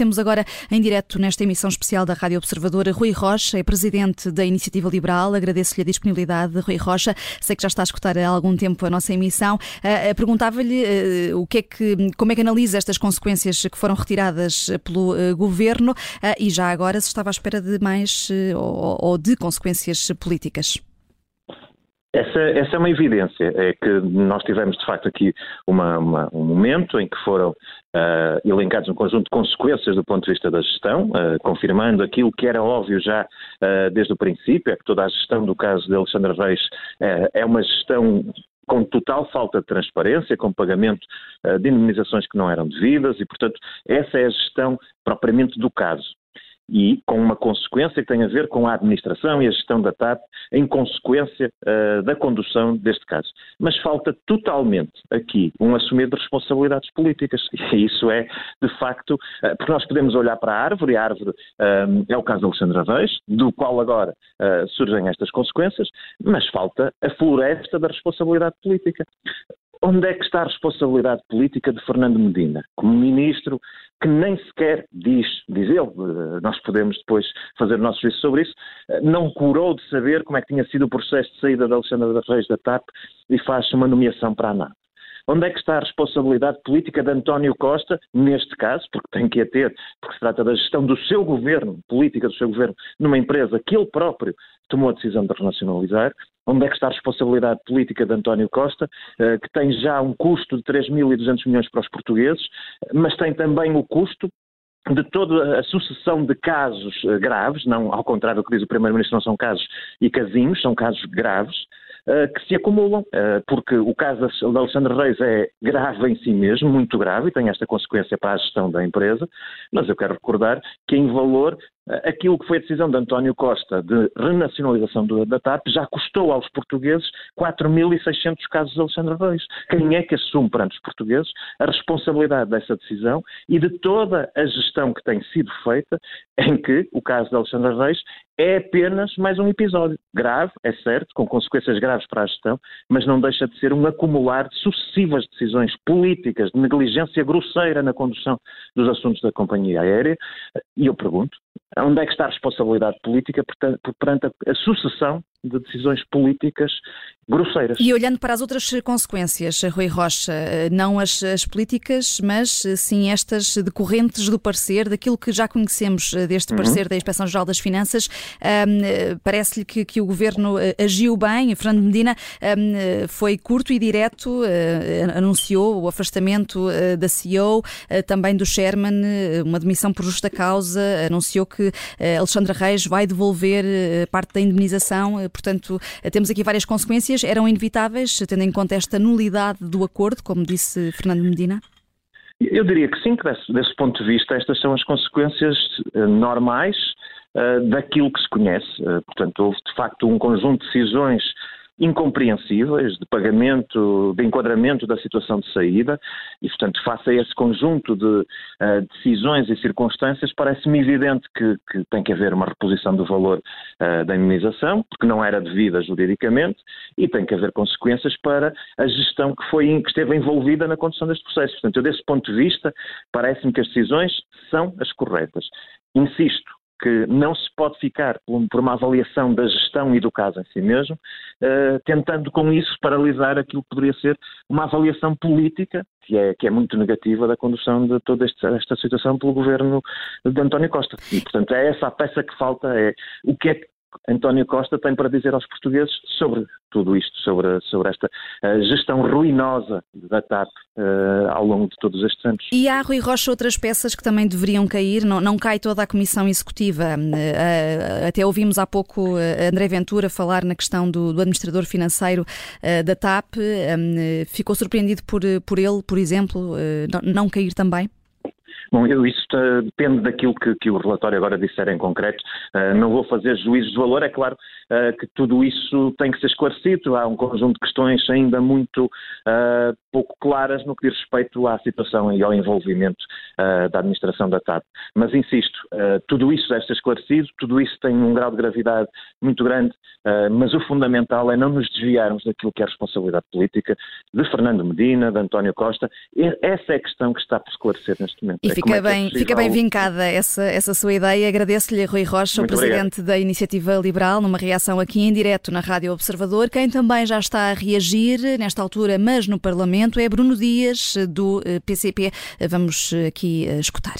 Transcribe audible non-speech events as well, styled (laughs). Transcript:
Temos agora em direto nesta emissão especial da Rádio Observadora Rui Rocha, é presidente da Iniciativa Liberal. Agradeço-lhe a disponibilidade, Rui Rocha. Sei que já está a escutar há algum tempo a nossa emissão. Uh, Perguntava-lhe uh, o que é que, como é que analisa estas consequências que foram retiradas pelo uh, governo e já agora se estava à espera de mais ou, ou de consequências políticas. Essa, essa, é uma evidência, é que nós tivemos de facto aqui uma, uma, um momento em que foram uh, elencados um conjunto de consequências do ponto de vista da gestão, uh, confirmando aquilo que era óbvio já uh, desde o princípio, é que toda a gestão do caso de Alexandre Reis é uma gestão com total falta de transparência, com pagamento de indemnizações que não eram devidas e, portanto, essa é a gestão propriamente do caso e com uma consequência que tem a ver com a administração e a gestão da TAP em consequência uh, da condução deste caso. Mas falta totalmente aqui um assumir de responsabilidades políticas. (laughs) E isso é, de facto, uh, porque nós podemos olhar para a árvore, a árvore uh, é o caso de Alexandre Reis, do qual agora surgem estas consequências, mas falta a floresta da responsabilidade política. Onde é que está a responsabilidade política de Fernando Medina, como ministro que nem sequer diz, diz ele, eh, nós podemos depois fazer o nosso juízo sobre isso, eh, não curou de saber como é que tinha sido o processo de saída da Alexandra da Reis da TAP e faz uma nomeação para a NAP. Onde é que está a responsabilidade política de António Costa, neste caso, porque tem que a ter, porque se trata da gestão do seu governo, política do seu governo, numa empresa que ele próprio tomou a decisão de renacionalizar, onde é que está a responsabilidade política de António Costa, eh, que tem já um custo de 3.200 milhões para os portugueses, mas tem também o custo de toda a sucessão de casos eh, graves, não ao contrário do que diz o Primeiro-Ministro, não são casos e casinhos, são casos graves, eh, que se acumulam, porque o caso de Alexandre Reis é grave em si mesmo, muito grave, e tem esta consequência para a gestão da empresa, mas eu quero recordar que em valor aquilo que foi a decisão de António Costa de renacionalização da TAP já custou aos portugueses 4.600 casos de Alexandre Reis. Quem é que assume perante os portugueses a responsabilidade dessa decisão e de toda a gestão que tem sido feita em que o caso de Alexandre Reis é apenas mais um episódio grave, é certo, com consequências graves para a gestão, mas não deixa de ser um acumular de sucessivas decisões políticas de negligência grosseira na condução dos assuntos da companhia aérea. E eu pergunto, onde é que está a responsabilidade política perante a, sucessão de decisões políticas grosseiras. E olhando para as outras consequências, Rui Rocha, não as, as, políticas, mas sim estas decorrentes do parecer, daquilo que já conhecemos deste uhum. parecer da Inspeção-Geral das Finanças, um, parece-lhe que, que, o Governo eh, agiu bem, Fernando Medina um, foi curto e direto, uh, anunciou o afastamento uh, da CEO, uh, também do Sherman, uma demissão por justa causa, anunciou que Alexandra Reis vai devolver parte da indemnização portanto, temos aqui várias consequências. Eram inevitáveis, tendo em conta esta nulidade do acordo, como disse Fernando Medina? Eu diria que sim, que desse, desse ponto de vista estas são as consequências uh, normais uh, daquilo que se conhece. Uh, portanto, houve de facto um conjunto de decisões incompreensíveis de pagamento, de enquadramento da situação de saída e, portanto, face a esse conjunto de uh, decisões e circunstâncias, parece-me evidente que, que, tem que haver uma reposição do valor uh, da indemnização, porque não era devida juridicamente, e tem que haver consequências para a gestão que, foi, que esteve envolvida na condução deste processo. Portanto, eu, desse ponto de vista, parece-me que as decisões são as corretas. Insisto, que não se pode ficar por uma avaliação da gestão e do caso em si mesmo, uh, tentando com isso paralisar aquilo que poderia ser uma avaliação política, que é, que é muito negativa da condução de toda esta situação pelo governo de António Costa. E, portanto, é essa a peça que falta, é o que é que António Costa tem para dizer aos portugueses sobre tudo isto, sobre, sobre esta uh, gestão ruinosa da TAP uh, ao longo de todos estes anos. E há, Rui Rocha, outras peças que também deveriam cair, não, não cai toda a Comissão Executiva. Uh, até ouvimos há pouco André Ventura falar na questão do, do administrador financeiro da TAP. Ficou surpreendido por, por ele, por exemplo, não cair também? Bom, eu, isso uh, depende daquilo que, que, o relatório agora disser em concreto. Uh, não vou fazer juízos de valor, é claro uh, que tudo isso tem que ser esclarecido. Há um conjunto de questões ainda muito pouco claras no que diz respeito à situação e ao envolvimento da administração da TAP. Mas insisto, tudo isso deve ser esclarecido, tudo isso tem um grau de gravidade muito grande, mas o fundamental é não nos desviarmos daquilo que é a responsabilidade política de Fernando Medina, de António Costa. Essa é a questão que está por esclarecer neste momento. E fica é bem, é fica bem vincada essa, essa sua ideia. Agradeço-lhe, Rui Rocha, Muito o presidente obrigado. da Iniciativa Liberal, numa reação aqui em direto na Rádio Observador. Quem também já está a reagir, nesta altura, mas no Parlamento, é Bruno Dias, do PCP. Eh, Vamos eh, aqui escutar.